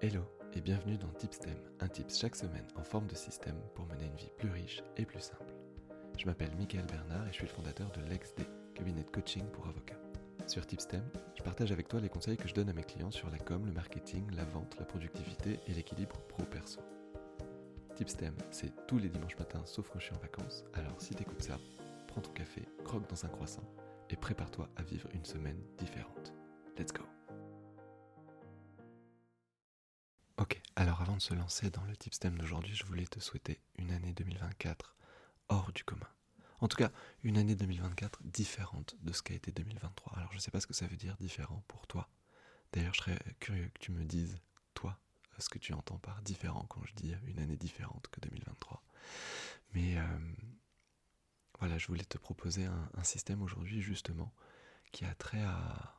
Hello et bienvenue dans Tipstem, un tips chaque semaine en forme de système pour mener une vie plus riche et plus simple. Je m'appelle Michael Bernard et je suis le fondateur de LexD, cabinet de coaching pour avocats. Sur Tipstem, je partage avec toi les conseils que je donne à mes clients sur la com, le marketing, la vente, la productivité et l'équilibre pro-perso. Tipstem, c'est tous les dimanches matins sauf quand je suis en vacances, alors si t'écoutes ça, prends ton café, croque dans un croissant et prépare-toi à vivre une semaine différente. Let's go alors avant de se lancer dans le tipstem d'aujourd'hui, je voulais te souhaiter une année 2024 hors du commun. En tout cas, une année 2024 différente de ce qu'a été 2023. Alors je ne sais pas ce que ça veut dire différent pour toi. D'ailleurs, je serais curieux que tu me dises, toi, ce que tu entends par différent quand je dis une année différente que 2023. Mais euh, voilà, je voulais te proposer un, système aujourd'hui justement qui a trait à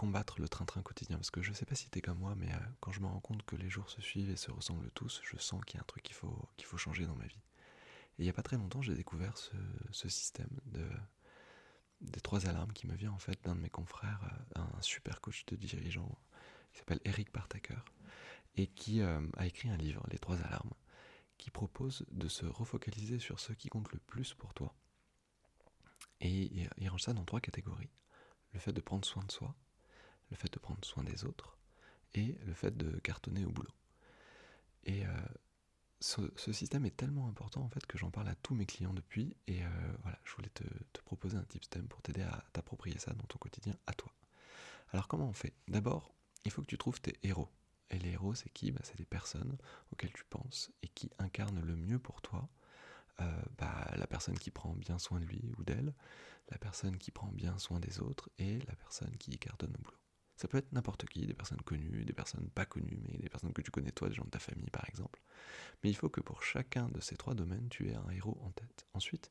combattre le train-train quotidien. Parce que je sais pas si t'es comme moi, mais euh, quand je me rends compte que les jours se suivent et se ressemblent tous, je sens qu'il y a un truc qu'il faut, qu'il faut changer dans ma vie. Et il n'y a pas très longtemps, j'ai découvert ce, ce, système de, des trois alarmes qui me vient en fait d'un de mes confrères, euh, un super coach de dirigeant qui s'appelle Eric Partaker, et qui euh, a écrit un livre, Les trois alarmes, qui propose de se refocaliser sur ce qui compte le plus pour toi. Et il range ça dans trois catégories. Le fait de prendre soin de soi, le fait de prendre soin des autres et le fait de cartonner au boulot. Et euh, ce, système est tellement important en fait que j'en parle à tous mes clients depuis et euh, voilà, je voulais te, proposer un tip système pour t'aider à t'approprier ça dans ton quotidien à toi. Alors comment on fait? D'abord, il faut que tu trouves tes héros. Et les héros, c'est qui? Bah, C'est des personnes auxquelles tu penses et qui incarnent le mieux pour toi euh, bah, la personne qui prend bien soin de lui ou d'elle, la personne qui prend bien soin des autres et la personne qui cartonne au boulot. Ça peut être n'importe qui, des personnes connues, des personnes pas connues, mais des personnes que tu connais toi, des gens de ta famille par exemple. Mais il faut que pour chacun de ces trois domaines, tu aies un héros en tête. Ensuite,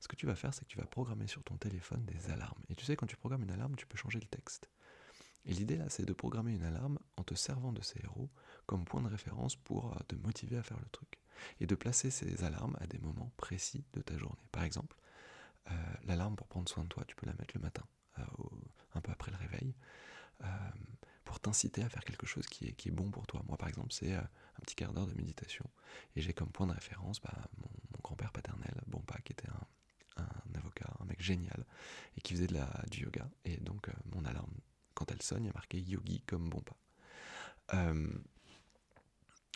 ce que tu vas faire, c'est que tu vas programmer sur ton téléphone des alarmes. Et tu sais, quand tu programmes une alarme, tu peux changer le texte. Et l'idée là, c'est de programmer une alarme en te servant de ces héros comme point de référence pour euh, te motiver à faire le truc. Et de placer ces alarmes à des moments précis de ta journée. Par exemple, euh, l'alarme pour prendre soin de toi, tu peux la mettre le matin, euh, un peu après le réveil. Euh, pour t'inciter à faire quelque chose qui est, qui est bon pour toi. Moi, par exemple, c'est euh, un petit quart d'heure de méditation. Et j'ai comme point de référence bah, mon, grand-père paternel, Bompa, qui était un, un, avocat, un mec génial, et qui faisait de la, du yoga. Et donc, euh, mon alarme, quand elle sonne, il y a marqué yogi comme Bompa.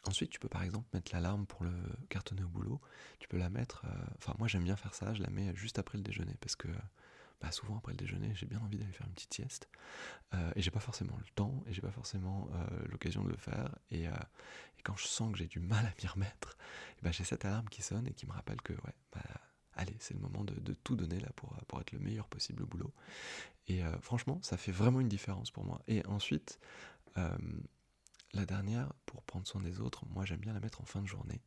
Ensuite, tu peux par exemple mettre l'alarme pour le cartonner au boulot. Tu peux la mettre. Enfin, moi j'aime bien faire ça. Je la mets juste après le déjeuner parce que souvent après le déjeuner, j'ai bien envie d'aller faire une petite sieste. Euh, et j'ai pas forcément le temps, et j'ai pas forcément euh, l'occasion de le faire. Et, euh, et, quand je sens que j'ai du mal à m'y remettre, bah, j'ai cette alarme qui sonne et qui me rappelle que, ouais, bah, allez, c'est le moment de, tout donner là pour, pour être le meilleur possible au boulot. Et franchement, ça fait vraiment une différence pour moi. Et ensuite, la dernière, pour prendre soin des autres, moi j'aime bien la mettre en fin de journée.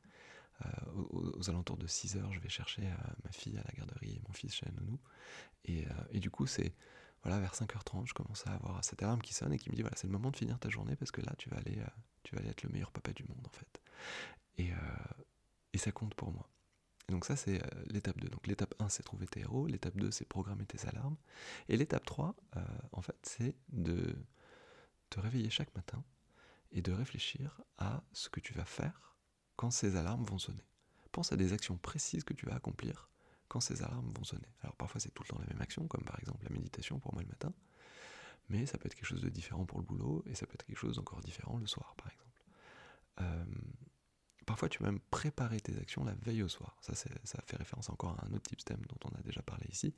Euh, aux, alentours de 6 heures, je vais chercher euh, ma fille à la garderie et mon fils chez la nounou. Et, euh, du coup, c'est voilà, vers 5h30, je commence à avoir cette alarme qui sonne et qui me dit voilà, c'est le moment de finir ta journée parce que là, tu vas aller, tu vas aller être le meilleur papa du monde en fait. Et, ça compte pour moi. Donc ça, c'est l'étape 2. Donc l'étape 1, c'est trouver tes héros. L'étape 2, c'est programmer tes alarmes. Et l'étape 3, en fait, c'est de te réveiller chaque matin et de réfléchir à ce que tu vas faire quand ces alarmes vont sonner. Pense à des actions précises que tu vas accomplir quand ces alarmes vont sonner. Alors parfois c'est tout le temps la même action, comme par exemple la méditation pour moi le matin, mais ça peut être quelque chose de différent pour le boulot, et ça peut être quelque chose d'encore différent le soir par exemple. Euh, parfois tu peux même préparer tes actions la veille au soir. Ça, ça fait référence encore à un autre type STEM dont on a déjà parlé ici,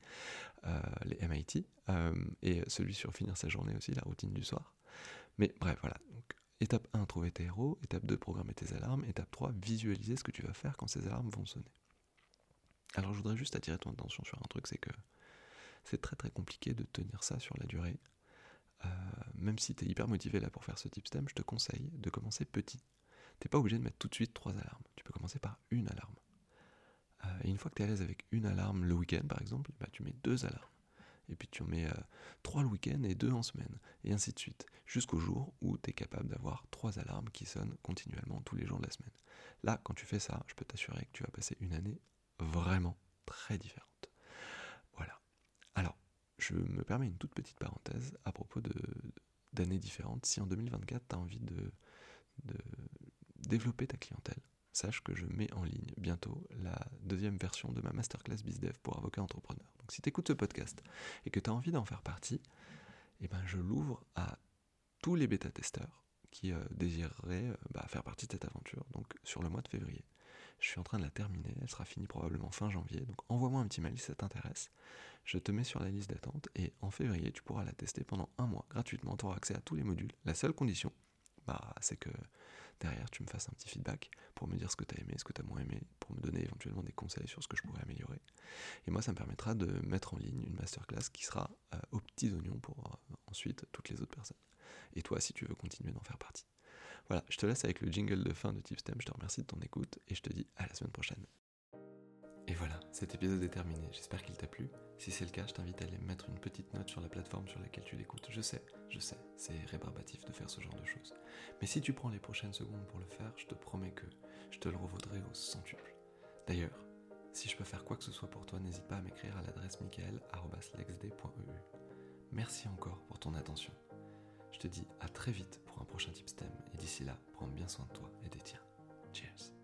euh, les MIT, euh, et celui sur finir sa journée aussi, la routine du soir. Mais bref, voilà. Donc, Étape 1, trouver tes héros. Étape 2, programmer tes alarmes. Étape 3, visualiser ce que tu vas faire quand ces alarmes vont sonner. Alors je voudrais juste attirer ton attention sur un truc, c'est que c'est très très compliqué de tenir ça sur la durée. Euh, même si tu es hyper motivé là pour faire ce type STEM, je te conseille de commencer petit. T'es pas obligé de mettre tout de suite trois alarmes. Tu peux commencer par une alarme. Euh, et une fois que tu es à l'aise avec une alarme le week-end par exemple, bah, tu mets deux alarmes et puis tu en mets euh, trois le week-end et deux en semaine, et ainsi de suite, jusqu'au jour où tu es capable d'avoir trois alarmes qui sonnent continuellement tous les jours de la semaine. Là, quand tu fais ça, je peux t'assurer que tu vas passer une année vraiment très différente. Voilà. Alors, je me permets une toute petite parenthèse à propos d'années différentes, si en 2024 tu as envie de, de développer ta clientèle, sache que je mets en ligne bientôt la deuxième version de ma masterclass BizDev pour avocats entrepreneurs. Donc si tu écoutes ce podcast et que tu as envie d'en faire partie, eh ben je l'ouvre à tous les bêta-testeurs qui euh, désireraient euh, bah, faire partie de cette aventure, donc sur le mois de février. Je suis en train de la terminer, elle sera finie probablement fin janvier, donc envoie-moi un petit mail si ça t'intéresse. Je te mets sur la liste d'attente et en février, tu pourras la tester pendant un mois gratuitement, tu auras accès à tous les modules. La seule condition, bah, c'est que derrière tu me fasses un petit feedback pour me dire ce que tu as aimé, ce que tu as moins aimé, pour me donner éventuellement des conseils sur ce que je pourrais améliorer. Et moi, ça me permettra de mettre en ligne une masterclass qui sera euh, aux petits oignons pour euh, ensuite toutes les autres personnes. Et toi, si tu veux continuer d'en faire partie. Voilà, je te laisse avec le jingle de fin de Tipstem. Je te remercie de ton écoute et je te dis à la semaine prochaine. Et voilà, cet épisode est terminé. J'espère qu'il t'a plu. Si c'est le cas, je t'invite à aller mettre une petite note sur la plateforme sur laquelle tu l'écoutes. Je sais, je sais, c'est rébarbatif de faire ce genre de choses. Mais si tu prends les prochaines secondes pour le faire, je te promets que je te le revaudrai au centuple. D'ailleurs, si je peux faire quoi que ce soit pour toi, n'hésite pas à m'écrire à l'adresse michael.lexd.eu. Merci encore pour ton attention. Je te dis à très vite pour un prochain Tipstem et d'ici là, prends bien soin de toi et des tiens. Cheers